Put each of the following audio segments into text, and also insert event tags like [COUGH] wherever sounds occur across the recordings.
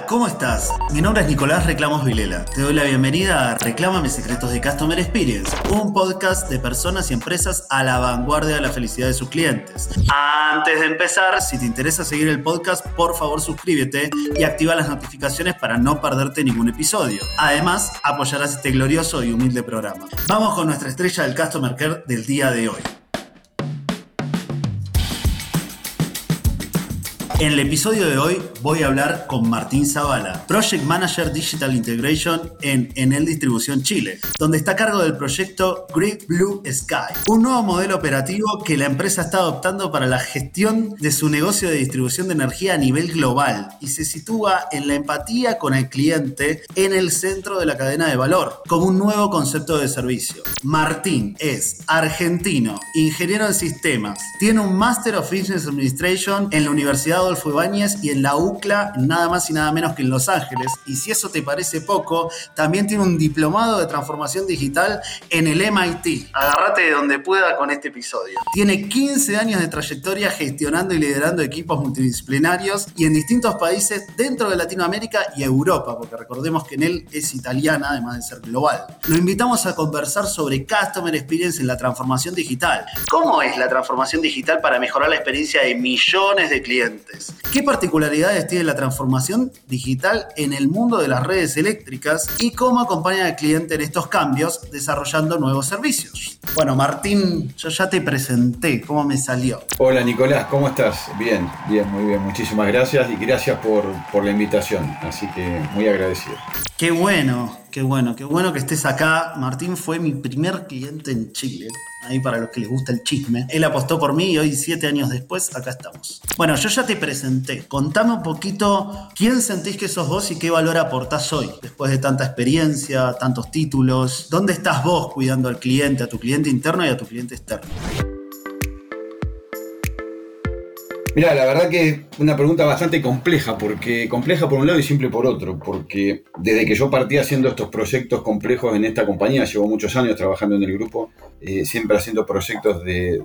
¿cómo estás? Mi nombre es Nicolás Reclamos Vilela. Te doy la bienvenida a Reclama mis secretos de Customer Experience, un podcast de personas y empresas a la vanguardia de la felicidad de sus clientes. Antes de empezar, si te interesa seguir el podcast, por favor suscríbete y activa las notificaciones para no perderte ningún episodio. Además, apoyarás este glorioso y humilde programa. Vamos con nuestra estrella del Customer Care del día de hoy. En el episodio de hoy voy a hablar con Martín Zavala, Project Manager Digital Integration en Enel Distribución Chile, donde está a cargo del proyecto Great Blue Sky, un nuevo modelo operativo que la empresa está adoptando para la gestión de su negocio de distribución de energía a nivel global y se sitúa en la empatía con el cliente en el centro de la cadena de valor, como un nuevo concepto de servicio. Martín es argentino, ingeniero en sistemas, tiene un Master of Business Administration en la Universidad Adolfo Ibáñez y en la UCLA, nada más y nada menos que en Los Ángeles. Y si eso te parece poco, también tiene un diplomado de transformación digital en el MIT. Agárrate de donde pueda con este episodio. Tiene 15 años de trayectoria gestionando y liderando equipos multidisciplinarios y en distintos países dentro de Latinoamérica y Europa, porque recordemos que en él es italiana, además de ser global. Lo invitamos a conversar sobre Customer Experience en la transformación digital. ¿Cómo es la transformación digital para mejorar la experiencia de millones de clientes? ¿Qué particularidades tiene la transformación digital en el mundo de las redes eléctricas y cómo acompaña al cliente en estos cambios desarrollando nuevos servicios? Bueno, Martín, yo ya te presenté, ¿cómo me salió? Hola Nicolás, ¿cómo estás? Bien, bien, muy bien, muchísimas gracias y gracias por, por la invitación, así que muy agradecido. Qué bueno, qué bueno, qué bueno que estés acá. Martín fue mi primer cliente en Chile ahí para los que les gusta el chisme. Él apostó por mí y hoy, siete años después, acá estamos. Bueno, yo ya te presenté. Contame un poquito quién sentís que sos vos y qué valor aportás hoy, después de tanta experiencia, tantos títulos. ¿Dónde estás vos cuidando al cliente, a tu cliente interno y a tu cliente externo? Mira, la verdad que es una pregunta bastante compleja, porque compleja por un lado y simple por otro, porque desde que yo partí haciendo estos proyectos complejos en esta compañía, llevo muchos años trabajando en el grupo, eh, siempre haciendo proyectos de,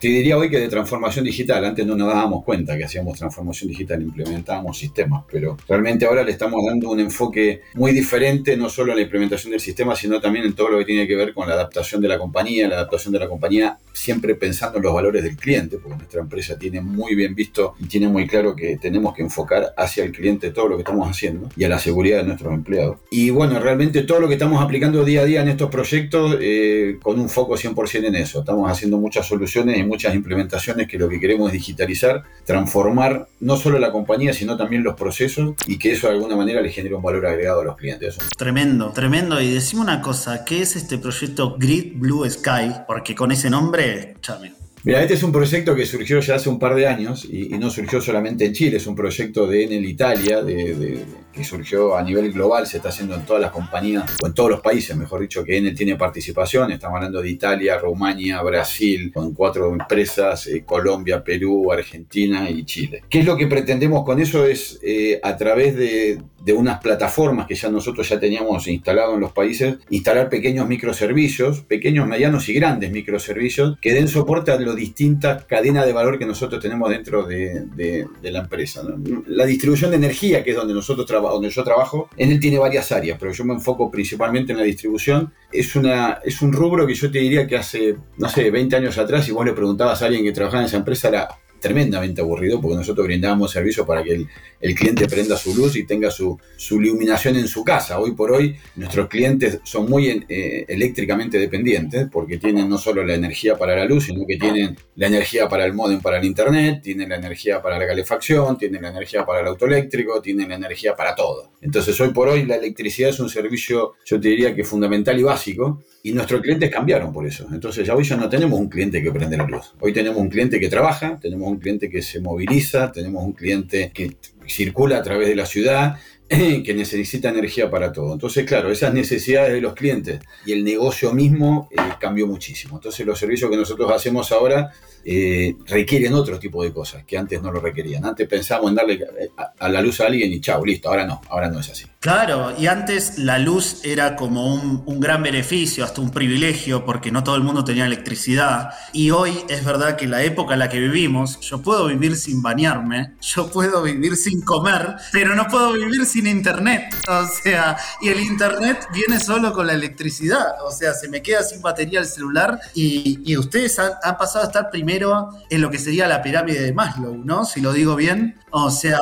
te diría hoy que de transformación digital, antes no nos dábamos cuenta que hacíamos transformación digital, implementábamos sistemas, pero realmente ahora le estamos dando un enfoque muy diferente, no solo en la implementación del sistema, sino también en todo lo que tiene que ver con la adaptación de la compañía, la adaptación de la compañía siempre pensando en los valores del cliente, porque nuestra empresa tiene muy bien visto y tiene muy claro que tenemos que enfocar hacia el cliente todo lo que estamos haciendo y a la seguridad de nuestros empleados. Y bueno, realmente todo lo que estamos aplicando día a día en estos proyectos eh, con un foco 100% en eso. Estamos haciendo muchas soluciones y muchas implementaciones que lo que queremos es digitalizar, transformar no solo la compañía, sino también los procesos y que eso de alguna manera le genere un valor agregado a los clientes. Tremendo, tremendo. Y decime una cosa, ¿qué es este proyecto Grid Blue Sky? Porque con ese nombre, chame, Mira, este es un proyecto que surgió ya hace un par de años y, no surgió solamente en Chile, es un proyecto de Enel Italia, de, que surgió a nivel global, se está haciendo en todas las compañías, o en todos los países, mejor dicho, que Enel tiene participación. Estamos hablando de Italia, Rumania, Brasil, con cuatro empresas, eh, Colombia, Perú, Argentina y Chile. ¿Qué es lo que pretendemos con eso? Es eh, a través de, de unas plataformas que ya nosotros ya teníamos instalado en los países, instalar pequeños microservicios, pequeños, medianos y grandes microservicios que den soporte a las distintas cadenas de valor que nosotros tenemos dentro de, la empresa. La distribución de energía, que es donde nosotros donde yo trabajo, en él tiene varias áreas, pero yo me enfoco principalmente en la distribución. Es, una, es un rubro que yo te diría que hace, no sé, 20 años atrás, si vos le preguntabas a alguien que trabajaba en esa empresa, era tremendamente aburrido porque nosotros brindábamos servicio para que el, cliente prenda su luz y tenga su, iluminación en su casa. Hoy por hoy nuestros clientes son muy eh, eléctricamente dependientes porque tienen no solo la energía para la luz, sino que tienen la energía para el modem, para el internet, tienen la energía para la calefacción, tienen la energía para el auto eléctrico, tienen la energía para todo. Entonces hoy por hoy la electricidad es un servicio, yo te diría que fundamental y básico y nuestros clientes cambiaron por eso. Entonces ya hoy ya no tenemos un cliente que prende la luz. Hoy tenemos un cliente que trabaja, tenemos un cliente que se moviliza, tenemos un cliente que circula a través de la ciudad, [LAUGHS] que necesita energía para todo. Entonces, claro, esas necesidades de los clientes y el negocio mismo eh, cambió muchísimo. Entonces, los servicios que nosotros hacemos ahora eh, requieren otro tipo de cosas que antes no lo requerían. Antes pensábamos en darle eh, a la luz a alguien y chao, listo. Ahora no, ahora no es así. Claro, y antes la luz era como un, un, gran beneficio, hasta un privilegio, porque no todo el mundo tenía electricidad. Y hoy es verdad que la época en la que vivimos, yo puedo vivir sin bañarme, yo puedo vivir sin comer, pero no puedo vivir sin internet. O sea, y el internet viene solo con la electricidad. O sea, se me queda sin batería el celular y, ustedes han, pasado a estar primero en lo que sería la pirámide de Maslow, ¿no? Si lo digo bien. O sea,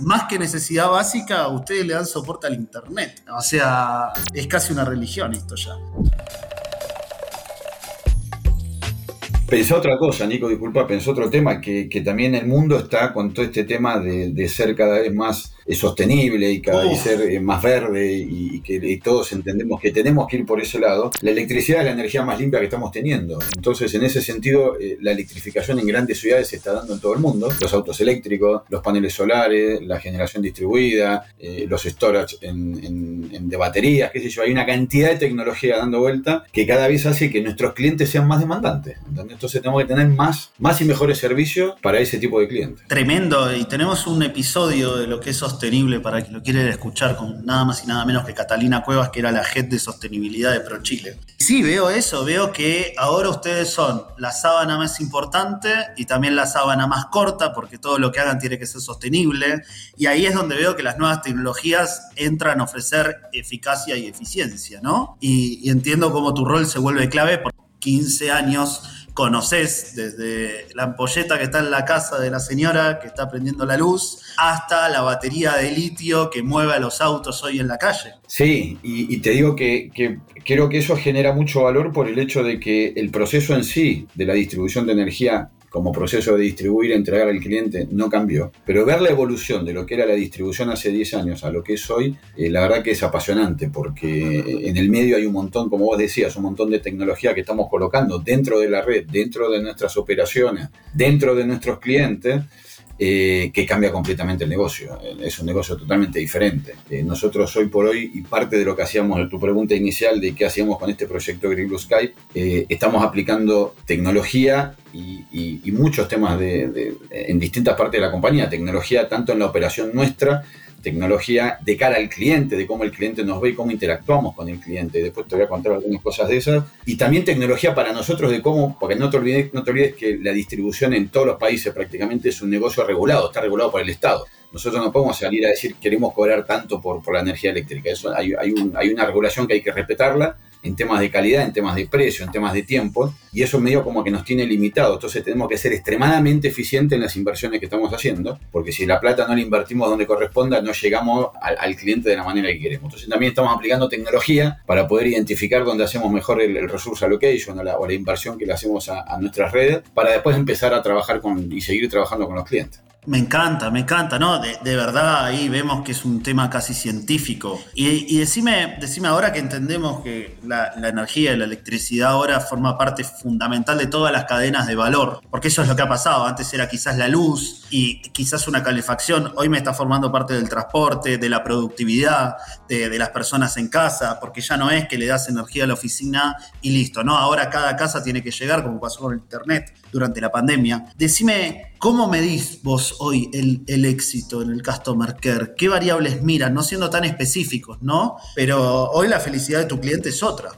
más que necesidad básica, ustedes le dan soporte al Internet. O sea, es casi una religión esto ya. Pensé otra cosa, Nico, disculpa, pensé otro tema, que, también el mundo está con todo este tema de, ser cada vez más sostenible y cada vez ser eh, más verde y, que todos entendemos que tenemos que ir por ese lado. La electricidad es la energía más limpia que estamos teniendo. Entonces, en ese sentido, eh, la electrificación en grandes ciudades se está dando en todo el mundo. Los autos eléctricos, los paneles solares, la generación distribuida, los storage en, de baterías, qué sé yo. Hay una cantidad de tecnología dando vuelta que cada vez hace que nuestros clientes sean más demandantes. ¿entendés? Entonces tenemos que tener más, más y mejores servicios para ese tipo de clientes. Tremendo, y tenemos un episodio de lo que es sostenible para quien lo quiere escuchar con nada más y nada menos que Catalina Cuevas, que era la head de sostenibilidad de ProChile. Sí, veo eso, veo que ahora ustedes son la sábana más importante y también la sábana más corta, porque todo lo que hagan tiene que ser sostenible, y ahí es donde veo que las nuevas tecnologías entran a ofrecer eficacia y eficiencia, ¿no? Y, y entiendo cómo tu rol se vuelve clave por 15 años conoces desde la ampolleta que está en la casa de la señora que está prendiendo la luz hasta la batería de litio que mueve a los autos hoy en la calle. Sí, y, te digo que, creo que eso genera mucho valor por el hecho de que el proceso en sí de la distribución de energía como proceso de distribuir, entregar al cliente, no cambió. Pero ver la evolución de lo que era la distribución hace 10 años a lo que es hoy, eh, la verdad que es apasionante, porque en el medio hay un montón, como vos decías, un montón de tecnología que estamos colocando dentro de la red, dentro de nuestras operaciones, dentro de nuestros clientes, eh, que cambia completamente el negocio. Es un negocio totalmente diferente. Eh, nosotros hoy por hoy, y parte de lo que hacíamos en tu pregunta inicial de qué hacíamos con este proyecto Green Blue Sky, eh, estamos aplicando tecnología y, muchos temas en distintas partes de la compañía. Tecnología tanto en la operación nuestra, tecnología de cara al cliente, de cómo el cliente nos ve y cómo interactuamos con el cliente. Después te voy a contar algunas cosas de esas. Y también tecnología para nosotros de cómo, porque no te olvides, no te olvides que la distribución en todos los países prácticamente es un negocio regulado, está regulado por el Estado. Nosotros no podemos salir a decir queremos cobrar tanto por, por la energía eléctrica. Eso hay, hay, hay una regulación que hay que respetarla en temas de calidad, en temas de precio, en temas de tiempo, y eso medio como que nos tiene limitado. Entonces tenemos que ser extremadamente eficientes en las inversiones que estamos haciendo, porque si la plata no la invertimos donde corresponda, no llegamos al, cliente de la manera que queremos. Entonces también estamos aplicando tecnología para poder identificar dónde hacemos mejor el, resource allocation o la, o la, inversión que le hacemos a, a nuestras redes, para después empezar a trabajar con, y seguir trabajando con los clientes. Me encanta, me encanta, ¿no? De, verdad ahí vemos que es un tema casi científico. Y, decime, decime ahora que entendemos que la, energía y la electricidad ahora forma parte fundamental de todas las cadenas de valor, porque eso es lo que ha pasado. Antes era quizás la luz y quizás una calefacción, hoy me está formando parte del transporte, de la productividad, de, de las personas en casa, porque ya no es que le das energía a la oficina y listo, ¿no? Ahora cada casa tiene que llegar, como pasó con el Internet durante la pandemia. Decime, ¿cómo medís vos hoy el, éxito en el Customer Care? ¿Qué variables miran? No siendo tan específicos, ¿no? Pero hoy la felicidad de tu cliente es otra.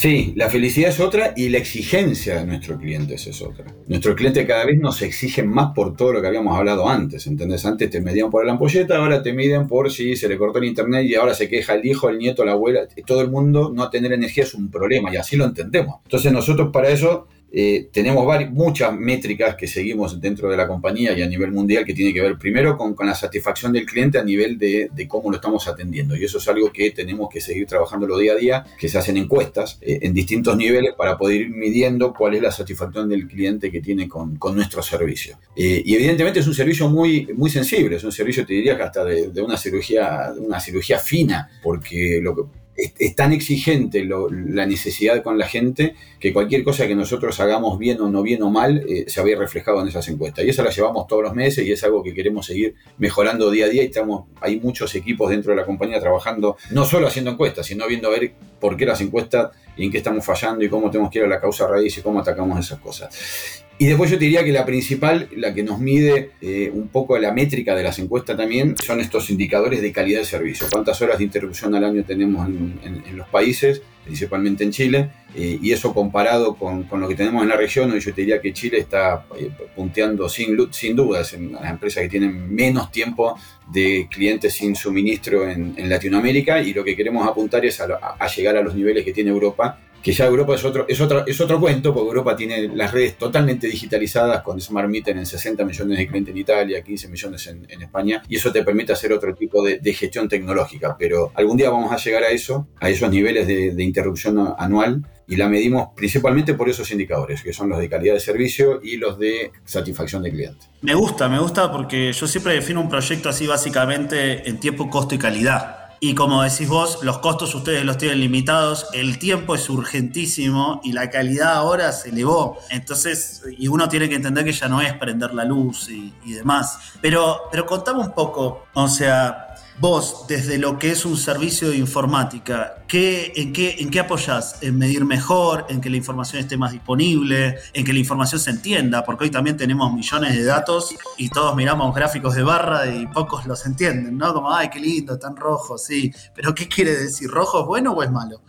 Sí, la felicidad es otra y la exigencia de nuestros clientes es otra. Nuestros clientes cada vez nos exigen más por todo lo que habíamos hablado antes, ¿entendés? Antes te medían por la ampolleta, ahora te miden por si se le cortó el internet y ahora se queja el hijo, el nieto, la abuela. Todo el mundo no tener energía es un problema y así lo entendemos. Entonces nosotros para eso eh, tenemos muchas métricas que seguimos dentro de la compañía y a nivel mundial que tiene que ver primero con, la satisfacción del cliente a nivel de, cómo lo estamos atendiendo. Y eso es algo que tenemos que seguir trabajando día a día, que se hacen encuestas eh, en distintos niveles para poder ir midiendo cuál es la satisfacción del cliente que tiene con, nuestro servicio. Eh, y evidentemente es un servicio muy, muy sensible, es un servicio, te diría que hasta de, una, cirugía, una cirugía fina, porque lo que es, tan exigente la necesidad con la gente que cualquier cosa que nosotros hagamos bien o no bien o mal eh, se había reflejado en esas encuestas. Y eso la llevamos todos los meses y es algo que queremos seguir mejorando día a día. Y estamos, hay muchos equipos dentro de la compañía trabajando, no solo haciendo encuestas, sino viendo a ver por qué las encuestas y en qué estamos fallando y cómo tenemos que ir a la causa raíz y cómo atacamos esas cosas. Y después yo te diría que la principal, la que nos mide eh, un poco la métrica de las encuestas también, son estos indicadores de calidad de servicio. ¿Cuántas horas de interrupción al año tenemos en, los países, principalmente en Chile? Eh, y eso comparado con, lo que tenemos en la región, yo te diría que Chile está eh, punteando sin, sin dudas en las empresas que tienen menos tiempo de clientes sin suministro en, Latinoamérica y lo que queremos apuntar es a llegar a los niveles que tiene Europa que ya Europa es otro, es otro, es otro cuento, porque Europa tiene las redes totalmente digitalizadas con Smart Meter en 60 millones de clientes en Italia, 15 millones en, España, y eso te permite hacer otro tipo de, gestión tecnológica. Pero algún día vamos a llegar a eso, a esos niveles de, de interrupción anual, y la medimos principalmente por esos indicadores, que son los de calidad de servicio y los de satisfacción del cliente. Me gusta, me gusta porque yo siempre defino un proyecto así básicamente en tiempo, costo y calidad. Y como decís vos, los costos ustedes los tienen limitados, el tiempo es urgentísimo y la calidad ahora se elevó. Entonces, y uno tiene que entender que ya no es prender la luz y, demás. Pero, pero contame un poco, o sea, Vos, desde lo que es un servicio de informática, ¿qué, en, qué, ¿en qué apoyás? ¿En medir mejor? ¿En que la información esté más disponible? ¿En que la información se entienda? Porque hoy también tenemos millones de datos y todos miramos gráficos de barra y pocos los entienden, ¿no? Como, ay, qué lindo, tan rojo, sí. Pero ¿qué quiere decir? ¿Rojo es bueno o es malo?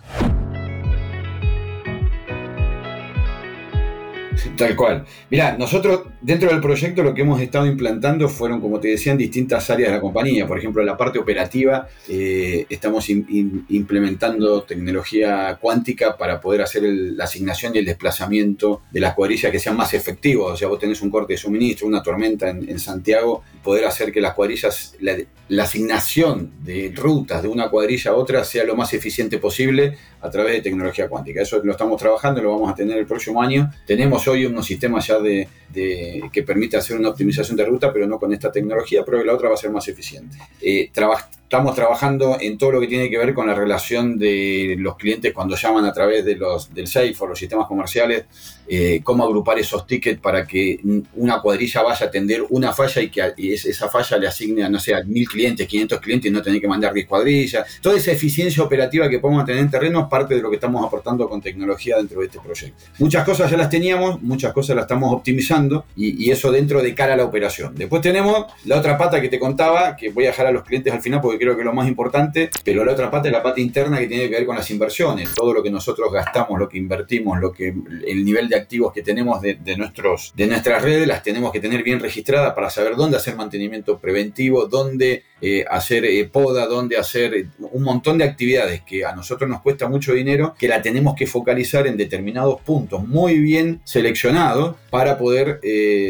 Tal cual. Mira, nosotros dentro del proyecto lo que hemos estado implantando fueron, como te decía, en distintas áreas de la compañía. Por ejemplo, en la parte operativa eh, estamos implementando tecnología cuántica para poder hacer la asignación y el desplazamiento de las cuadrillas que sean más efectivos. O sea, vos tenés un corte de suministro, una tormenta en, Santiago, poder hacer que las cuadrillas, la, la asignación de rutas de una cuadrilla a otra sea lo más eficiente posible a través de tecnología cuántica. Eso lo estamos trabajando, lo vamos a tener el próximo año. Tenemos hoy unos sistemas ya de, que permite hacer una optimización de ruta, pero no con esta tecnología, pero la otra va a ser más eficiente. Eh, estamos trabajando en todo lo que tiene que ver con la relación de los clientes cuando llaman a través de los, del SAFE o los sistemas comerciales, eh, cómo agrupar esos tickets para que una cuadrilla vaya a atender una falla y que esa falla le asigne a, no sé, a mil clientes, 500 clientes y no tener que mandar 10 cuadrillas. Toda esa eficiencia operativa que podemos tener en terreno es parte de lo que estamos aportando con tecnología dentro de este proyecto. Muchas cosas ya las teníamos, muchas cosas las estamos optimizando y, y eso dentro de cara a la operación. Después tenemos la otra pata que te contaba, que voy a dejar a los clientes al final porque creo que es lo más importante, pero la otra parte es la parte interna que tiene que ver con las inversiones, todo lo que nosotros gastamos, lo que invertimos, lo que el nivel de activos que tenemos de, nuestros, de nuestras redes, las tenemos que tener bien registradas para saber dónde hacer mantenimiento preventivo, dónde eh, hacer eh, poda, dónde hacer eh, un montón de actividades que a nosotros nos cuesta mucho dinero, que la tenemos que focalizar en determinados puntos muy bien seleccionados para poder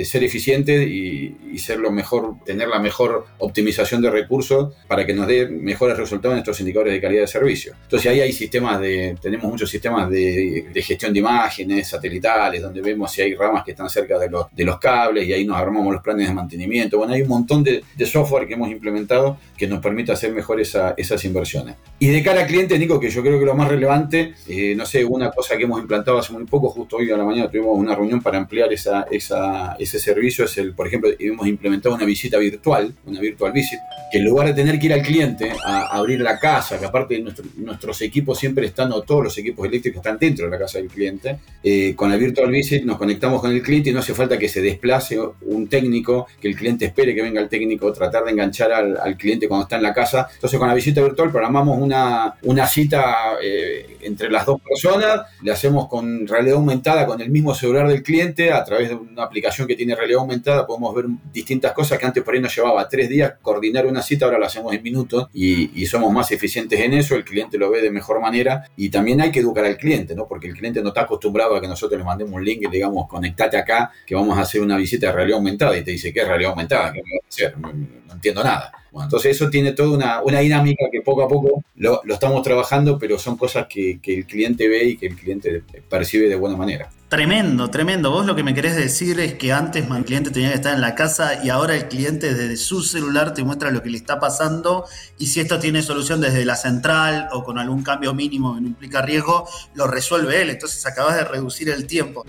ser eficientes y, ser lo mejor, tener la mejor optimización de recursos para que nos dé mejores resultados en estos indicadores de calidad de servicio. Entonces ahí hay sistemas de, tenemos muchos sistemas de, gestión de imágenes satelitales, donde vemos si hay ramas que están cerca de los, de los cables y ahí nos armamos los planes de mantenimiento. Bueno, hay un montón de, software que hemos implementado que nos permite hacer mejor esas inversiones. Y de cara al cliente, Nico, que yo creo que lo más relevante, eh, no sé, una cosa que hemos implantado hace muy poco, justo hoy a la mañana tuvimos una reunión para ampliar ese servicio, es el, por ejemplo, hemos implementado una visita virtual, una virtual visit, que en lugar de tener que ir al cliente a, abrir la casa, que aparte nuestros equipos siempre están, o todos los equipos eléctricos están dentro de la casa del cliente, eh, con la Virtual Visit nos conectamos con el cliente y no hace falta que se desplace un técnico, que el cliente espere que venga el técnico, tratar de enganchar al, cliente cuando está en la casa. Entonces con la visita virtual programamos una, una cita eh, entre las dos personas, le hacemos con realidad aumentada con el mismo celular del cliente, a través de una aplicación que tiene realidad aumentada podemos ver distintas cosas que antes por ahí nos llevaba tres días coordinar una cita, ahora lo hacemos en minutos y, somos más eficientes en eso, el cliente lo ve de mejor manera y también hay que educar al cliente, ¿no? Porque el cliente no está acostumbrado a que nosotros le mandemos un link y digamos, conectate acá, que vamos a hacer una visita de realidad aumentada y te dice, ¿qué es realidad aumentada? ¿Qué hacer? No, entiendo nada. Bueno, entonces eso tiene toda una, dinámica que poco a poco lo, estamos trabajando, pero son cosas que, que el cliente ve y que el cliente percibe de buena manera. Tremendo, tremendo. Vos lo que me querés decir es que antes el cliente tenía que estar en la casa y ahora el cliente desde su celular te muestra lo que le está pasando y si esto tiene solución desde la central o con algún cambio mínimo que no implica riesgo, lo resuelve él. Entonces acabas de reducir el tiempo.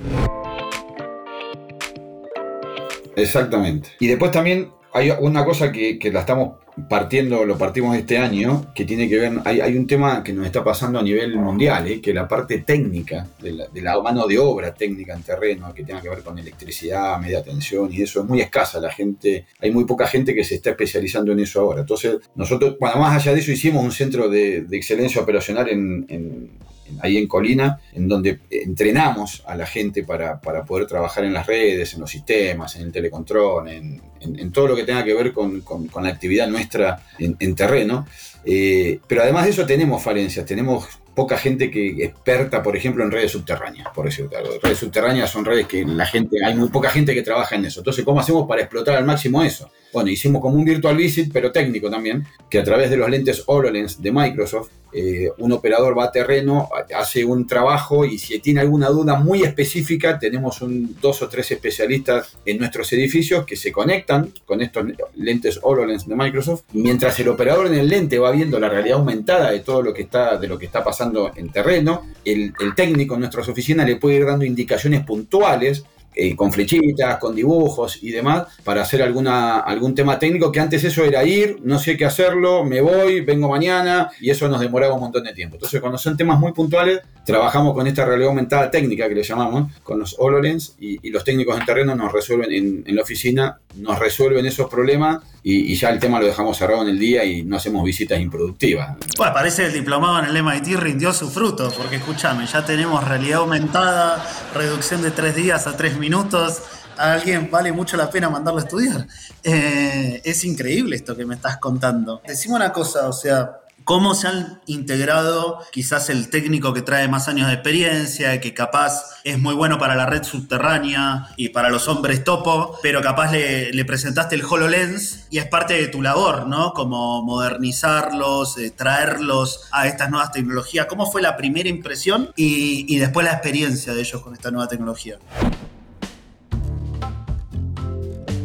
Exactamente. Y después también hay una cosa que, que la estamos partiendo, lo partimos este año, que tiene que ver, hay, hay un tema que nos está pasando a nivel mundial, ¿eh? que la parte técnica, de la, mano de obra técnica en terreno, que tenga que ver con electricidad, media tensión y eso es muy escasa, la gente, hay muy poca gente que se está especializando en eso ahora. Entonces, nosotros, bueno, más allá de eso, hicimos un centro de, excelencia operacional en, ahí en Colina, en donde entrenamos a la gente para, para, poder trabajar en las redes, en los sistemas, en el telecontrol, en, todo lo que tenga que ver con, con, la actividad nuestra en, terreno. Eh, pero además de eso tenemos falencias, tenemos poca gente que experta, por ejemplo, en redes subterráneas, por decirlo algo. Redes subterráneas son redes que la gente, hay muy poca gente que trabaja en eso. Entonces, ¿cómo hacemos para explotar al máximo eso? Bueno, hicimos como un virtual visit, pero técnico también, que a través de los lentes HoloLens de Microsoft, eh, un operador va a terreno, hace un trabajo y si tiene alguna duda muy específica, tenemos un, dos o tres especialistas en nuestros edificios que se conectan con estos lentes HoloLens de Microsoft, mientras el operador en el lente va viendo la realidad aumentada de todo lo que está, de lo que está pasando en terreno, el, el técnico en nuestras oficinas le puede ir dando indicaciones puntuales eh, con flechitas, con dibujos y demás, para hacer alguna, algún tema técnico, que antes eso era ir, no sé qué hacerlo, me voy, vengo mañana, y eso nos demoraba un montón de tiempo. Entonces, cuando son temas muy puntuales, trabajamos con esta realidad aumentada técnica que le llamamos, con los HoloLens, y, los técnicos en terreno nos resuelven en, la oficina, nos resuelven esos problemas, y, ya el tema lo dejamos cerrado en el día y no hacemos visitas improductivas. Pues parece que el diplomado en el MIT rindió su fruto, porque escúchame, ya tenemos realidad aumentada, reducción de tres días a tres minutos, a alguien vale mucho la pena mandarlo a estudiar. Eh, es increíble esto que me estás contando. Decime una cosa, o sea, cómo se han integrado quizás el técnico que trae más años de experiencia, que capaz es muy bueno para la red subterránea y para los hombres topo, pero capaz le, presentaste el HoloLens y es parte de tu labor, ¿no? Como modernizarlos, eh, traerlos a estas nuevas tecnologías. ¿Cómo fue la primera impresión y, y después la experiencia de ellos con esta nueva tecnología?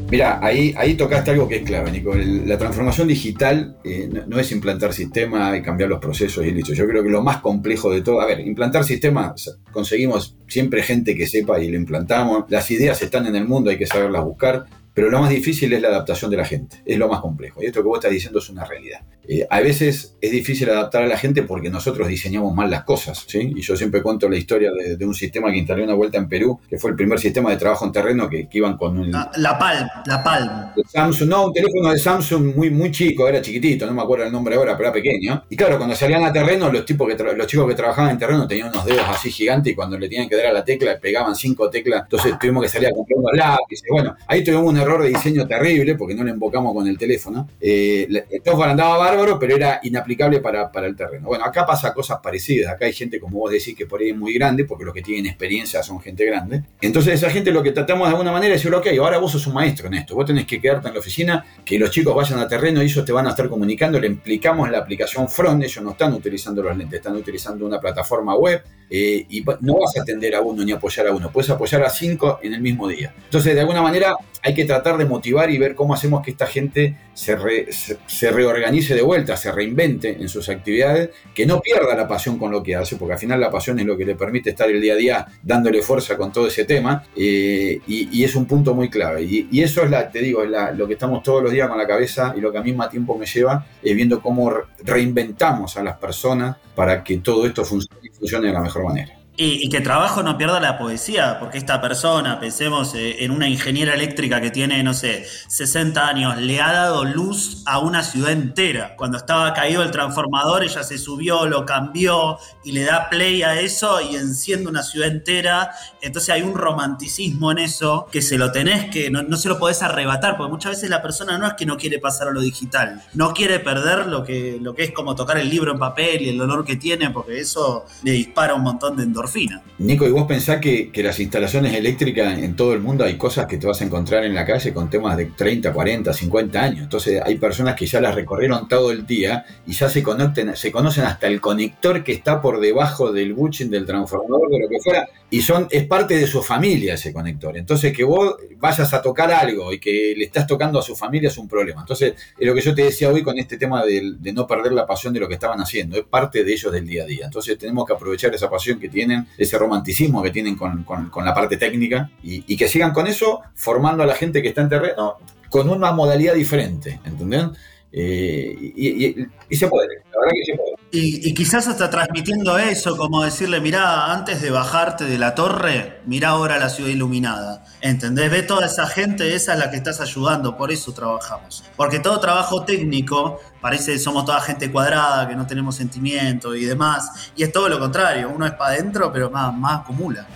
Mira, ahí, ahí tocaste algo que es clave, Nico. la transformación digital eh, no, es implantar sistemas y cambiar los procesos y listo. Yo creo que lo más complejo de todo, a ver, implantar sistemas, conseguimos siempre gente que sepa y lo implantamos. Las ideas están en el mundo, hay que saberlas buscar. Pero lo más difícil es la adaptación de la gente, es lo más complejo. Y esto que vos estás diciendo es una realidad. Eh, a veces es difícil adaptar a la gente porque nosotros diseñamos mal las cosas. ¿sí? Y yo siempre cuento la historia de, un sistema que instalé una vuelta en Perú, que fue el primer sistema de trabajo en terreno que, iban con un... Ah, la Palm, la Palm. Samsung, no, un teléfono de Samsung muy, muy chico, era chiquitito, no me acuerdo el nombre ahora, pero era pequeño. Y claro, cuando salían a terreno, los, tipos que los chicos que trabajaban en terreno tenían unos dedos así gigantes y cuando le tenían que dar a la tecla pegaban cinco teclas. Entonces tuvimos que salir a comprar unos lápices. Bueno, ahí tuvimos un error de diseño terrible porque no le invocamos con el teléfono. Eh, el software andaba bárbaro, pero era inaplicable para, para, el terreno. Bueno, acá pasa cosas parecidas. Acá hay gente, como vos decís, que por ahí es muy grande, porque los que tienen experiencia son gente grande. Entonces, esa gente lo que tratamos de alguna manera es decir, ok, ahora vos sos un maestro en esto. Vos tenés que quedarte en la oficina, que los chicos vayan a terreno y ellos te van a estar comunicando. Le implicamos la aplicación front. Ellos no están utilizando los lentes, están utilizando una plataforma web. Eh, y no vas a atender a uno ni apoyar a uno. Puedes apoyar a cinco en el mismo día. Entonces, de alguna manera, hay que tratar de motivar y ver cómo hacemos que esta gente se, se, reorganice de vuelta, se reinvente en sus actividades, que no pierda la pasión con lo que hace, porque al final la pasión es lo que le permite estar el día a día dándole fuerza con todo ese tema, eh, y, es un punto muy clave. Y, eso es, la, te digo, lo que estamos todos los días con la cabeza y lo que a mí más tiempo me lleva, es viendo cómo reinventamos a las personas para que todo esto funcione funcione de la mejor manera. Y, que trabajo no pierda la poesía, porque esta persona, pensemos eh, en una ingeniera eléctrica que tiene, no sé, 60 años, le ha dado luz a una ciudad entera. Cuando estaba caído el transformador, ella se subió, lo cambió y le da play a eso y enciende una ciudad entera. Entonces hay un romanticismo en eso que se lo tenés que, no, no se lo podés arrebatar, porque muchas veces la persona no es que no quiere pasar a lo digital, no quiere perder lo que, lo que es como tocar el libro en papel y el olor que tiene, porque eso le dispara un montón de endorfinas endorfina. Nico, ¿y vos pensás que, que, las instalaciones eléctricas en todo el mundo hay cosas que te vas a encontrar en la calle con temas de 30, 40, 50 años? Entonces hay personas que ya las recorrieron todo el día y ya se, conecten, se conocen hasta el conector que está por debajo del bushing, del transformador, de lo que fuera, y son, es parte de su familia ese conector. Entonces que vos vayas a tocar algo y que le estás tocando a su familia es un problema. Entonces, es lo que yo te decía hoy con este tema de no perder la pasión de lo que estaban haciendo, es parte de ellos del día a día. Entonces tenemos que aprovechar esa pasión que tienen, ese romanticismo que tienen con, con, la parte técnica y, que sigan con eso formando a la gente que está en terreno con una modalidad diferente, ¿entendés? Eh, y, se puede, la verdad que se puede. Y, quizás hasta transmitiendo eso, como decirle, mirá, antes de bajarte de la torre, mirá ahora la ciudad iluminada. ¿Entendés? Ve toda esa gente, esa es la que estás ayudando, por eso trabajamos. Porque todo trabajo técnico parece que somos toda gente cuadrada, que no tenemos sentimiento y demás. Y es todo lo contrario, uno es para adentro, pero más, más acumula.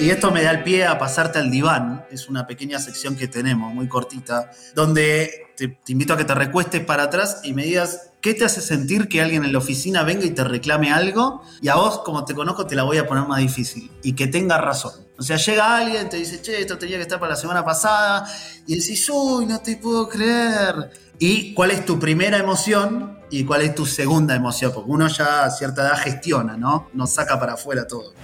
Y esto me da el pie a pasarte al diván. Es una pequeña sección que tenemos, muy cortita, donde te, invito a que te recuestes para atrás y me digas qué te hace sentir que alguien en la oficina venga y te reclame algo. Y a vos, como te conozco, te la voy a poner más difícil. Y que tenga razón. O sea, llega alguien, te dice, che, esto tenía que estar para la semana pasada. Y decís, uy, no te puedo creer. ¿Y cuál es tu primera emoción y cuál es tu segunda emoción? Porque uno ya a cierta edad gestiona, ¿no? Nos saca para afuera todo.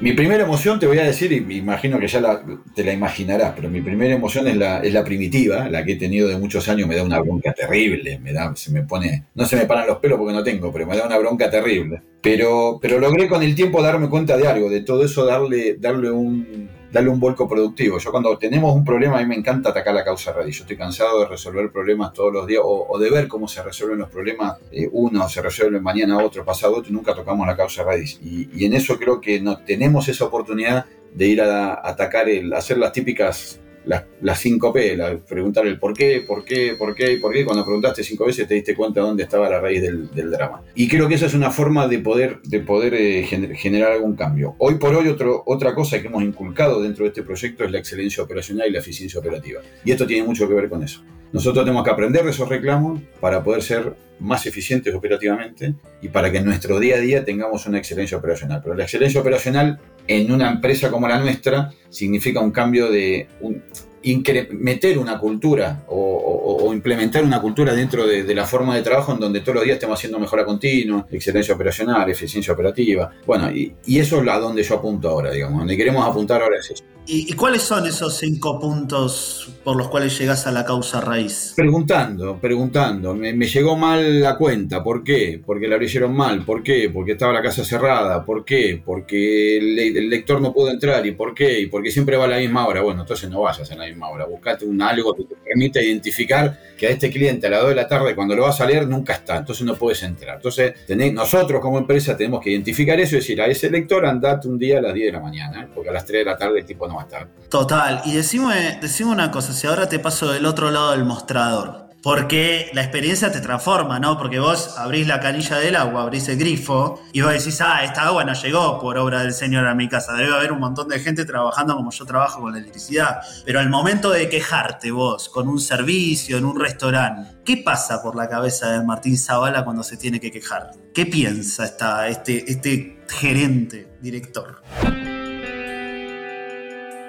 Mi primera emoción, te voy a decir, y me imagino que ya te la imaginarás, pero mi primera emoción es la, es la primitiva, la que he tenido de muchos años, me da una bronca terrible, me da, se me pone, no se me paran los pelos porque no tengo, pero me da una bronca terrible. Pero, pero logré con el tiempo darme cuenta de algo, de todo eso, darle, darle un, darle un vuelco productivo. Yo cuando tenemos un problema, a mí me encanta atacar la causa raíz. Yo estoy cansado de resolver problemas todos los días o, de ver cómo se resuelven los problemas. Eh, uno se resuelve mañana, otro, pasado otro, y nunca tocamos la causa raíz. Y, en eso creo que no, tenemos esa oportunidad de ir a, atacar, el, hacer las típicas las, las 5 P, la, preguntar el por qué, por qué, por qué, por qué. Cuando preguntaste cinco veces te diste cuenta dónde estaba la raíz del, drama. Y creo que esa es una forma de poder, de poder eh, generar algún cambio. Hoy por hoy otro, otra cosa que hemos inculcado dentro de este proyecto es la excelencia operacional y la eficiencia operativa. Y esto tiene mucho que ver con eso. Nosotros tenemos que aprender de esos reclamos para poder ser más eficientes operativamente y para que en nuestro día a día tengamos una excelencia operacional. Pero la excelencia operacional en una empresa como la nuestra significa un cambio de un, meter una cultura o, implementar una cultura dentro de, la forma de trabajo en donde todos los días estemos haciendo mejora continua, excelencia operacional, eficiencia operativa. Bueno, y, y eso es a donde yo apunto ahora, digamos, donde queremos apuntar ahora es eso. ¿Y, cuáles son esos cinco puntos por los cuales llegas a la causa raíz? Preguntando, preguntando. Me, llegó mal la cuenta. ¿Por qué? Porque la abrieron mal. ¿Por qué? Porque estaba la casa cerrada. ¿Por qué? Porque el, lector no pudo entrar. ¿Y por qué? Y porque siempre va a la misma hora. Bueno, entonces no vayas a la misma hora. Buscate un algo que te permita identificar que a este cliente a las 2 de la tarde, cuando lo vas a leer, nunca está. Entonces no puedes entrar. Entonces, nosotros como empresa tenemos que identificar eso y decir a ese lector andate un día a las 10 de la mañana. Porque a las 3 de la tarde el tipo no Total. Y decime, decime una cosa, si ahora te paso del otro lado del mostrador. Porque la experiencia te transforma, ¿no? Porque vos abrís la canilla del agua, abrís el grifo y vos decís, ah, esta agua no llegó por obra del Señor a mi casa. Debe haber un montón de gente trabajando como yo trabajo con la electricidad. Pero al momento de quejarte vos con un servicio, en un restaurante, ¿qué pasa por la cabeza de Martín Zavala cuando se tiene que quejar? ¿Qué piensa este, este gerente, director?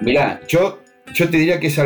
Mirá, yo, yo te diría que es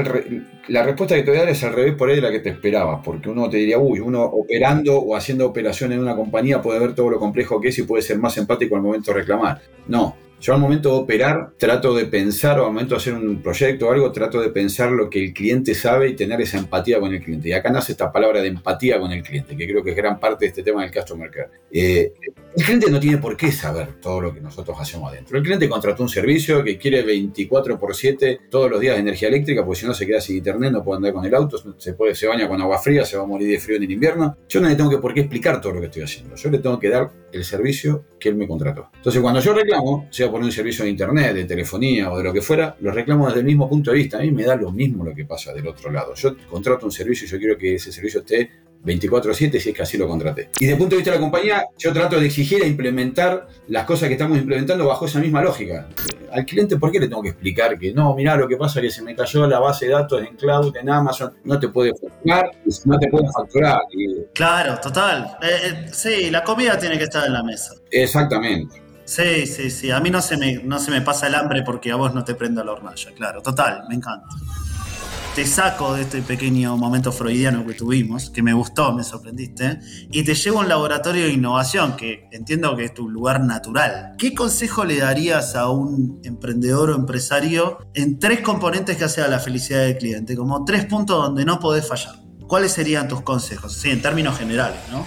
la respuesta que te voy a dar es al revés por ahí de la que te esperabas, porque uno te diría, uy, uno operando o haciendo operaciones en una compañía puede ver todo lo complejo que es y puede ser más empático al momento de reclamar. No, yo al momento de operar trato de pensar, o al momento de hacer un proyecto o algo, trato de pensar lo que el cliente sabe y tener esa empatía con el cliente. Y acá nace esta palabra de empatía con el cliente, que creo que es gran parte de este tema del customer care. Eh, el cliente no tiene por qué saber todo lo que nosotros hacemos adentro. El cliente contrató un servicio que quiere 24 por 7 todos los días de energía eléctrica, porque si no se queda sin internet, no puede andar con el auto, se, se baña con agua fría, se va a morir de frío en el invierno. Yo no le tengo que por qué explicar todo lo que estoy haciendo. Yo le tengo que dar el servicio que él me contrató. Entonces, cuando yo reclamo, sea por un servicio de internet, de telefonía o de lo que fuera, lo reclamo desde el mismo punto de vista. A mí me da lo mismo lo que pasa del otro lado. Yo contrato un servicio y yo quiero que ese servicio esté 24/7 si es que así lo contraté. Y desde el punto de vista de la compañía, yo trato de exigir e implementar las cosas que estamos implementando bajo esa misma lógica. Al cliente, ¿por qué le tengo que explicar que no, mira, lo que pasa es que se me cayó la base de datos en cloud, en Amazon, no te puede facturar, no te puede facturar? Claro, total. Eh, eh, sí, la comida tiene que estar en la mesa. Exactamente. Sí, sí, sí. A mí no se me, no se me pasa el hambre porque a vos no te prendo la hornalla, claro. Total, me encanta te saco de este pequeño momento freudiano que tuvimos, que me gustó, me sorprendiste, y te llevo a un laboratorio de innovación, que entiendo que es tu lugar natural. ¿Qué consejo le darías a un emprendedor o empresario en tres componentes que hace a la felicidad del cliente? Como tres puntos donde no podés fallar. ¿Cuáles serían tus consejos? Sí, en términos generales, ¿no?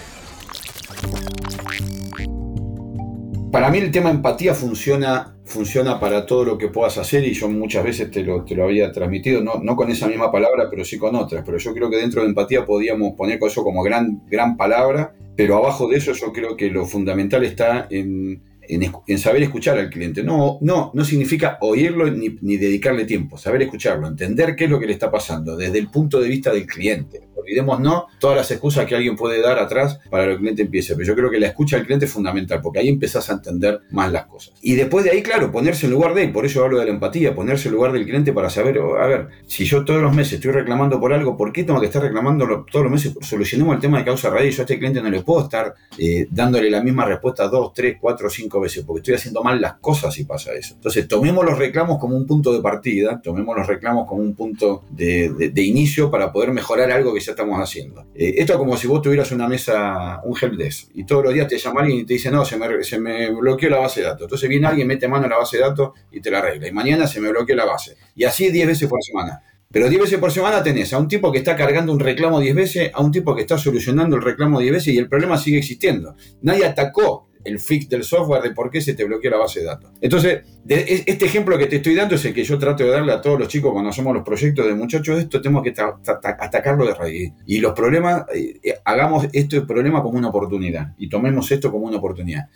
Para mí el tema empatía funciona, funciona para todo lo que puedas hacer y yo muchas veces te lo, te lo había transmitido, no, no, con esa misma palabra, pero sí con otras. Pero yo creo que dentro de empatía podíamos poner eso como gran, gran palabra, pero abajo de eso yo creo que lo fundamental está en, en, saber escuchar al cliente. No, no, no significa oírlo ni, ni dedicarle tiempo, saber escucharlo, entender qué es lo que le está pasando desde el punto de vista del cliente olvidemos no todas las excusas que alguien puede dar atrás para que el cliente empiece. Pero yo creo que la escucha al cliente es fundamental, porque ahí empezás a entender más las cosas. Y después de ahí, claro, ponerse en lugar de él, por eso hablo de la empatía, ponerse en lugar del cliente para saber, oh, a ver, si yo todos los meses estoy reclamando por algo, ¿por qué tengo que estar reclamando todos los meses? Solucionemos el tema de causa raíz. Yo a este cliente no le puedo estar eh, dándole la misma respuesta dos, tres, cuatro, cinco veces, porque estoy haciendo mal las cosas si pasa eso. Entonces, tomemos los reclamos como un punto de partida, tomemos los reclamos como un punto de, de inicio para poder mejorar algo que estamos haciendo. Eh, esto es como si vos tuvieras una mesa, un helpdesk, y todos los días te llama alguien y te dice, no, se me, se me bloqueó la base de datos. Entonces viene alguien, mete mano a la base de datos y te la arregla. Y mañana se me bloqueó la base. Y así 10 veces por semana. Pero 10 veces por semana tenés a un tipo que está cargando un reclamo 10 veces, a un tipo que está solucionando el reclamo 10 veces y el problema sigue existiendo. Nadie atacó el fix del software de por qué se te bloqueó la base de datos. Entonces, este ejemplo que te estoy dando es el que yo trato de darle a todos los chicos cuando hacemos los proyectos de muchachos, esto tenemos que atacarlo de raíz. Y los problemas, eh, eh, hagamos este problema como una oportunidad y tomemos esto como una oportunidad.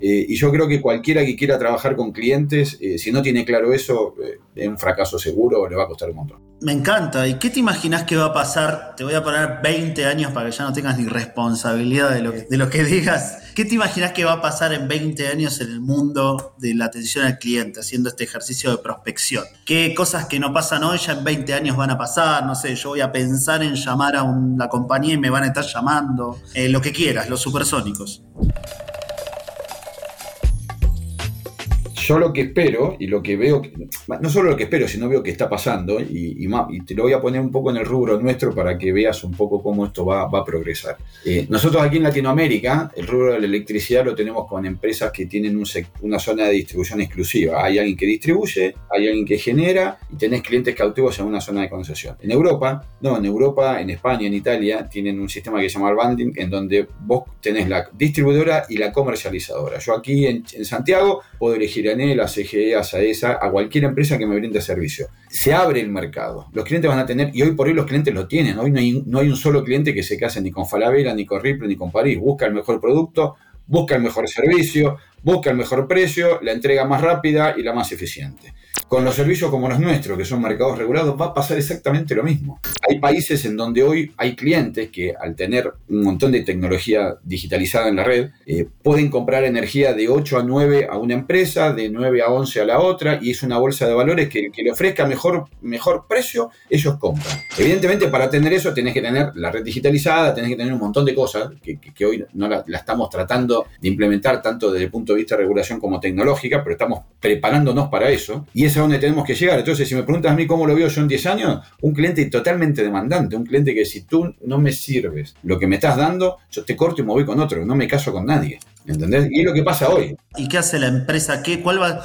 Eh, y yo creo que cualquiera que quiera trabajar con clientes, si no tiene claro eso, es un fracaso seguro, le va a costar un montón. Me encanta. ¿Y qué te imaginas que va a pasar? Te voy a poner 20 años para que ya no tengas ni responsabilidad de lo de lo que digas. ¿Qué te imaginas que va a pasar en 20 años en el mundo de la atención al cliente, haciendo este ejercicio de prospección? ¿Qué cosas que no pasan hoy ya en 20 años van a pasar? No sé, yo voy a pensar en llamar a la compañía y me van a estar llamando. Eh, lo que quieras, los supersónicos. Yo lo que espero y lo que veo, no solo lo que espero, sino veo que está pasando, y, te lo voy a poner un poco en el rubro nuestro para que veas un poco cómo esto va, a progresar. Eh, nosotros aquí en Latinoamérica, el rubro de la electricidad lo tenemos con empresas que tienen una zona de distribución exclusiva. Hay alguien que distribuye, hay alguien que genera y tenés clientes cautivos en una zona de concesión. En Europa, no, en Europa, en España, en Italia, tienen un sistema que se llama el banding, en donde vos tenés la distribuidora y la comercializadora. Yo aquí en, en Santiago puedo elegir a a CGE, a SAESA, a cualquier empresa que me brinde servicio. Se abre el mercado. Los clientes van a tener, y hoy por hoy los clientes lo tienen. Hoy no hay, no hay un solo cliente que se case ni con Falabella, ni con Ripley, ni con París. Busca el mejor producto, busca el mejor servicio, busca el mejor precio, la entrega más rápida y la más eficiente. Con los servicios como los nuestros, que son mercados regulados, va a pasar exactamente lo mismo. Hay países en donde hoy hay clientes que al tener un montón de tecnología digitalizada en la red, eh, pueden comprar energía de 8 a 9 a una empresa, de 9 a 11 a la otra, y es una bolsa de valores que, que le ofrezca mejor, mejor precio, ellos compran. Evidentemente, para tener eso tenés que tener la red digitalizada, tenés que tener un montón de cosas que, que, hoy no la, la, estamos tratando de implementar tanto desde el punto de vista regulación como tecnológica, pero estamos preparándonos para eso. Y esa donde tenemos que llegar. Entonces, si me preguntas a mí cómo lo veo yo en 10 años, un cliente totalmente demandante, un cliente que si tú no me sirves lo que me estás dando, yo te corto y me voy con otro, no me caso con nadie. ¿Entendés? Y es lo que pasa hoy. ¿Y qué hace la empresa? ¿Qué, ¿Cuál va?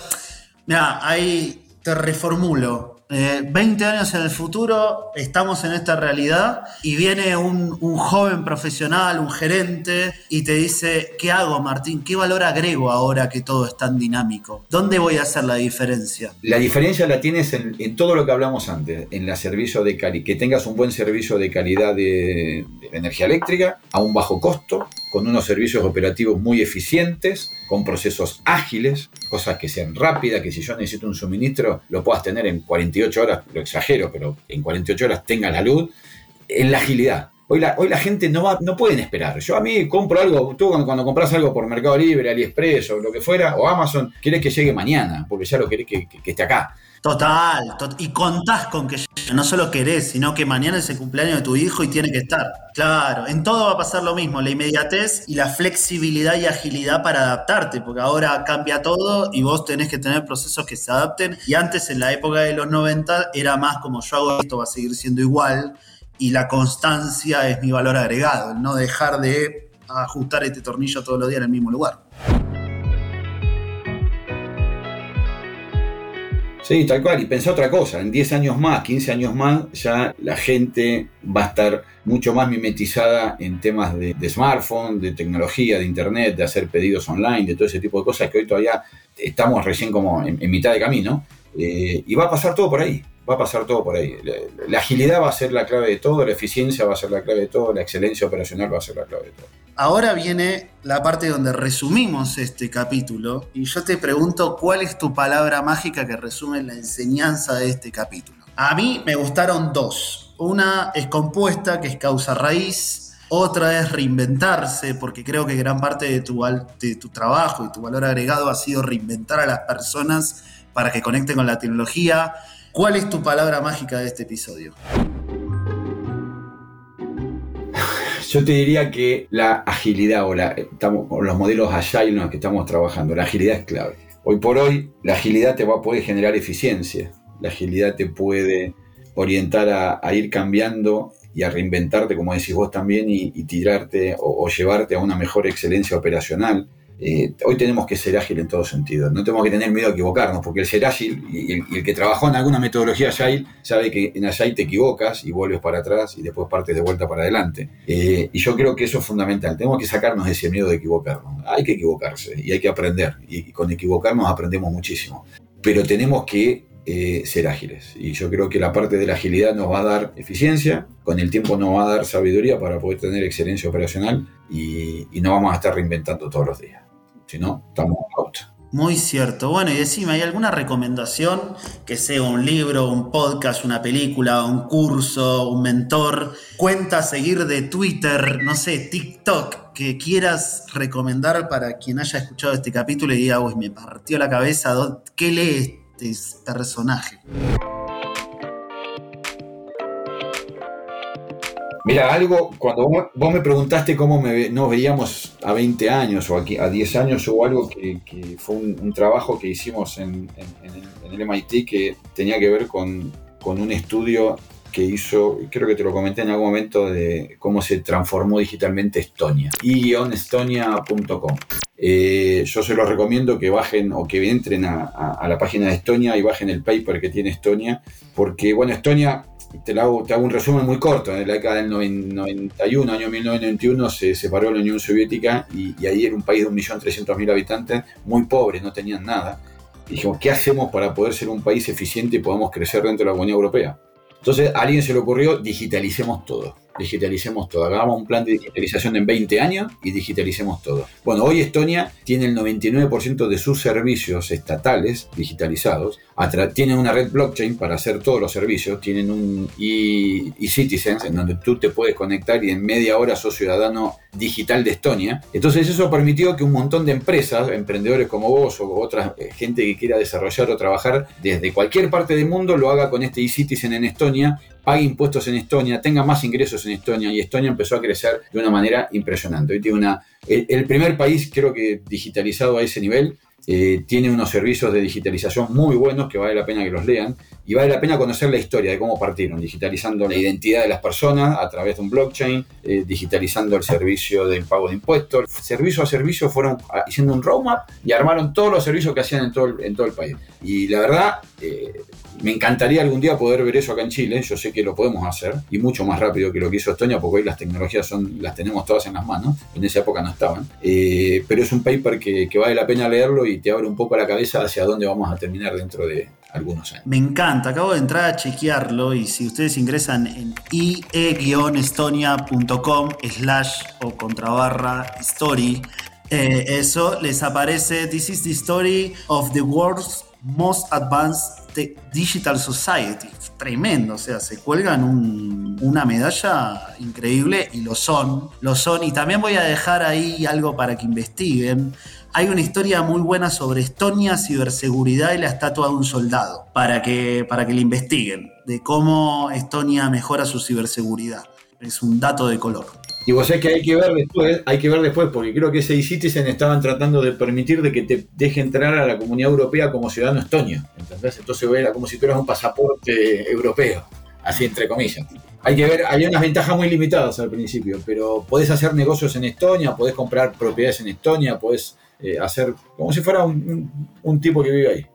Mira, ahí te reformulo. 20 eh, años en el futuro, estamos en esta realidad y viene un, joven profesional, un gerente, y te dice, ¿qué hago, Martín? ¿Qué valor agrego ahora que todo es tan dinámico? ¿Dónde voy a hacer la diferencia? La diferencia la tienes en, todo lo que hablamos antes, en la servicio de calidad, que tengas un buen servicio de calidad de energía eléctrica a un bajo costo, con unos servicios operativos muy eficientes, con procesos ágiles, cosas que sean rápidas, que si yo necesito un suministro lo puedas tener en 48 horas, lo exagero, pero en 48 horas tenga la luz, en la agilidad. Hoy la, hoy la gente no va, no pueden esperar. Yo a mí compro algo, tú cuando, compras algo por Mercado Libre, AliExpress o lo que fuera, o Amazon, quieres que llegue mañana, porque ya lo querés que, esté acá. Total, y contás con que no solo querés, sino que mañana es el cumpleaños de tu hijo y tiene que estar. Claro, en todo va a pasar lo mismo, la inmediatez y la flexibilidad y agilidad para adaptarte, porque ahora cambia todo y vos tenés que tener procesos que se adapten. Y antes, en la época de los 90, era más como yo hago esto, va a seguir siendo igual y la constancia es mi valor agregado, el no dejar de ajustar este tornillo todos los días en el mismo lugar. Sí, tal cual. Y pensé otra cosa, en 10 años más, 15 años más, ya la gente va a estar mucho más mimetizada en temas de, smartphone, de tecnología, de internet, de hacer pedidos online, de todo ese tipo de cosas que hoy todavía estamos recién como en, mitad de camino. Eh, y va a pasar todo por ahí va a pasar todo por ahí. La, agilidad va a ser la clave de todo, la eficiencia va a ser la clave de todo, la excelencia operacional va a ser la clave de todo. Ahora viene la parte donde resumimos este capítulo y yo te pregunto cuál es tu palabra mágica que resume la enseñanza de este capítulo. A mí me gustaron dos. Una es compuesta, que es causa raíz, otra es reinventarse, porque creo que gran parte de tu, de tu trabajo y tu valor agregado ha sido reinventar a las personas para que conecten con la tecnología ¿Cuál es tu palabra mágica de este episodio? Yo te diría que la agilidad o, los modelos agile en los que estamos trabajando, la agilidad es clave. Hoy por hoy, la agilidad te va a poder generar eficiencia, la agilidad te puede orientar a, ir cambiando y a reinventarte, como decís vos también, y, tirarte o, llevarte a una mejor excelencia operacional. Eh, hoy tenemos que ser ágil en todo sentido. No tenemos que tener miedo a equivocarnos, porque el ser ágil y el, que trabajó en alguna metodología Agile sabe que en Agile te equivocas y vuelves para atrás y después partes de vuelta para adelante. Eh, y yo creo que eso es fundamental. Tenemos que sacarnos ese miedo de equivocarnos. Hay que equivocarse y hay que aprender. Y con equivocarnos aprendemos muchísimo. Pero tenemos que eh, ser ágiles. Y yo creo que la parte de la agilidad nos va a dar eficiencia, con el tiempo nos va a dar sabiduría para poder tener excelencia operacional y, no vamos a estar reinventando todos los días. Si no, estamos out. Muy cierto. Bueno, y decime, ¿hay alguna recomendación que sea un libro, un podcast, una película, un curso, un mentor, cuenta seguir de Twitter, no sé, TikTok, que quieras recomendar para quien haya escuchado este capítulo y diga, uy, me partió la cabeza, ¿qué lee este personaje. Mira, algo, cuando vos, me preguntaste cómo nos veíamos a 20 años o a 10 años, hubo algo que, fue un, trabajo que hicimos en, el MIT que tenía que ver con, con, un estudio que hizo, creo que te lo comenté en algún momento, de cómo se transformó digitalmente Estonia, y-estonia.com. Eh, yo se los recomiendo que bajen o que entren a, la página de Estonia y bajen el paper que tiene Estonia, porque, bueno, Estonia, te, hago, te hago un resumen muy corto, en la década del 91, año 1991, se separó la Unión Soviética y, ahí era un país de 1.300.000 habitantes, muy pobre, no tenían nada. Y dijimos, ¿qué hacemos para poder ser un país eficiente y podamos crecer dentro de la Unión Europea? Entonces a alguien se le ocurrió, digitalicemos todo digitalicemos todo. Hagamos un plan de digitalización en 20 años y digitalicemos todo. Bueno, hoy Estonia tiene el 99% de sus servicios estatales digitalizados. Tienen una red blockchain para hacer todos los servicios. Tienen un e-citizens en donde tú te puedes conectar y en media hora sos ciudadano digital de Estonia. Entonces eso permitió que un montón de empresas, emprendedores como vos o otra eh, gente que quiera desarrollar o trabajar desde cualquier parte del mundo lo haga con este e-citizen en Estonia pague impuestos en Estonia, tenga más ingresos en Estonia y Estonia empezó a crecer de una manera impresionante. Hoy tiene una, el, primer país creo que digitalizado a ese nivel, eh, tiene unos servicios de digitalización muy buenos que vale la pena que los lean y vale la pena conocer la historia de cómo partieron, digitalizando la identidad de las personas a través de un blockchain, eh, digitalizando el servicio del pago de impuestos. Servicio a servicio fueron haciendo un roadmap y armaron todos los servicios que hacían en todo el, país. Y la verdad, eh, me encantaría algún día poder ver eso acá en Chile. Yo sé que lo podemos hacer y mucho más rápido que lo que hizo Estonia, porque hoy las tecnologías son, las tenemos todas en las manos. En esa época no estaban. Eh, pero es un paper que, vale la pena leerlo y te abre un poco la cabeza hacia dónde vamos a terminar dentro de algunos años. Me encanta. Acabo de entrar a chequearlo y si ustedes ingresan en ie-estonia.com slash o contrabarra story, eh, eso les aparece This is the story of the world's most advanced Digital Society. Tremendo, o sea, se cuelgan una medalla increíble y lo son, lo son. Y también voy a dejar ahí algo para que investiguen. Hay una historia muy buena sobre Estonia, ciberseguridad y la estatua de un soldado, para que, para que la investiguen, de cómo Estonia mejora su ciberseguridad. Es un dato de color. Y vos sabés que hay que ver después, hay que ver después, porque creo que ese citizen estaban tratando de permitir de que te deje entrar a la comunidad europea como ciudadano estonio. ¿entendés? Entonces era como si tuvieras un pasaporte europeo, así entre comillas. Hay que ver, había unas ventajas muy limitadas al principio, pero podés hacer negocios en Estonia, podés comprar propiedades en Estonia, podés eh, hacer como si fuera un tipo que vive ahí.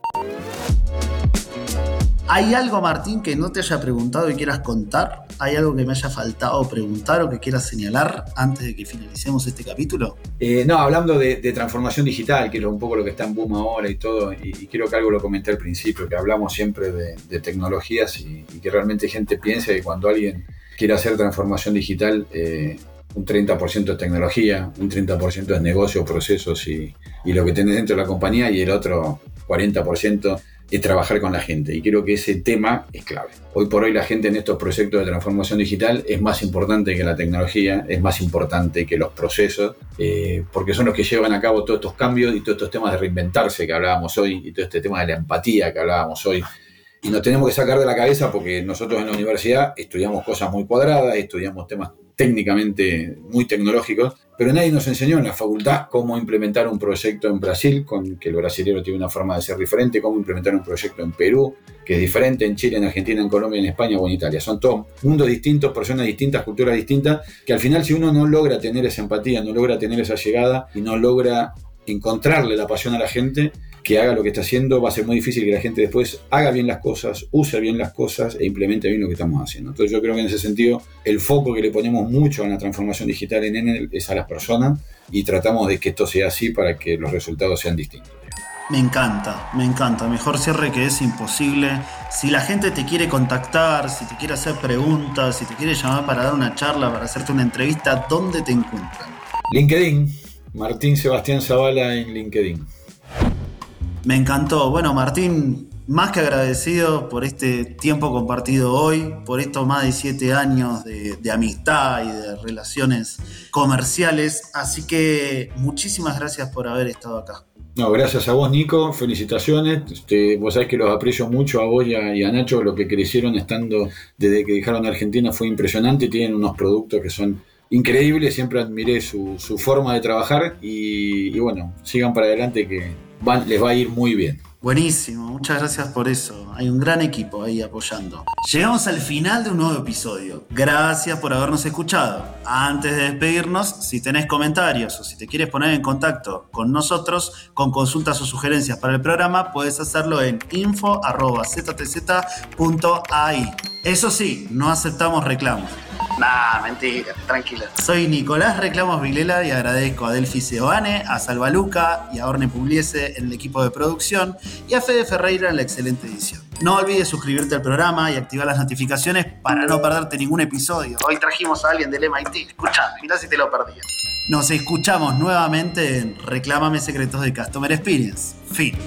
¿Hay algo, Martín, que no te haya preguntado y quieras contar? ¿Hay algo que me haya faltado preguntar o que quieras señalar antes de que finalicemos este capítulo? Eh, no, hablando de, transformación digital, que es un poco lo que está en boom ahora y todo, y, creo que algo lo comenté al principio, que hablamos siempre de, tecnologías y, que realmente gente piensa que cuando alguien quiere hacer transformación digital, eh, un 30% es tecnología, un 30% es negocio, procesos y, y lo que tenés dentro de la compañía y el otro 40% es trabajar con la gente. Y creo que ese tema es clave. Hoy por hoy la gente en estos proyectos de transformación digital es más importante que la tecnología, es más importante que los procesos, eh, porque son los que llevan a cabo todos estos cambios y todos estos temas de reinventarse que hablábamos hoy y todo este tema de la empatía que hablábamos hoy. Y nos tenemos que sacar de la cabeza porque nosotros en la universidad estudiamos cosas muy cuadradas, estudiamos temas técnicamente muy tecnológicos, pero nadie nos enseñó en la facultad cómo implementar un proyecto en Brasil, con que el brasileño tiene una forma de ser diferente, cómo implementar un proyecto en Perú, que es diferente, en Chile, en Argentina, en Colombia, en España o en Italia. Son todos mundos distintos, personas distintas, culturas distintas, que al final si uno no logra tener esa empatía, no logra tener esa llegada y no logra encontrarle la pasión a la gente, que haga lo que está haciendo, va a ser muy difícil que la gente después haga bien las cosas, use bien las cosas e implemente bien lo que estamos haciendo. Entonces yo creo que en ese sentido el foco que le ponemos mucho en la transformación digital en Enel es a las personas y tratamos de que esto sea así para que los resultados sean distintos. Me encanta, me encanta. Mejor cierre que es imposible. Si la gente te quiere contactar, si te quiere hacer preguntas, si te quiere llamar para dar una charla, para hacerte una entrevista, ¿dónde te encuentran? LinkedIn, Martín Sebastián Zavala en LinkedIn. Me encantó. Bueno, Martín, más que agradecido por este tiempo compartido hoy, por estos más de siete años de, amistad y de relaciones comerciales. Así que muchísimas gracias por haber estado acá. No, gracias a vos, Nico. Felicitaciones. Este, vos sabés que los aprecio mucho a vos y a, Nacho. Lo que crecieron estando desde que dejaron Argentina fue impresionante. Tienen unos productos que son increíbles. Siempre admiré su, forma de trabajar. y bueno, sigan para adelante que les va a ir muy bien. Buenísimo, muchas gracias por eso. Hay un gran equipo ahí apoyando. Llegamos al final de un nuevo episodio. Gracias por habernos escuchado. Antes de despedirnos, si tenés comentarios o si te quieres poner en contacto con nosotros con consultas o sugerencias para el programa, puedes hacerlo en info.ztz.ai. Eso sí, no aceptamos reclamos. Nah, mentira, tranquila. Soy Nicolás Reclamos Vilela y agradezco a Delphi Seoane, a Salva Luca y a Orne Pugliese en el equipo de producción y a Fede Ferreira en la excelente edición. No olvides suscribirte al programa y activar las notificaciones para no perderte ningún episodio. Hoy trajimos a alguien del MIT. Escucha, mirá si te lo perdías. Nos escuchamos nuevamente en Reclámame Secretos de Customer Experience. Fin.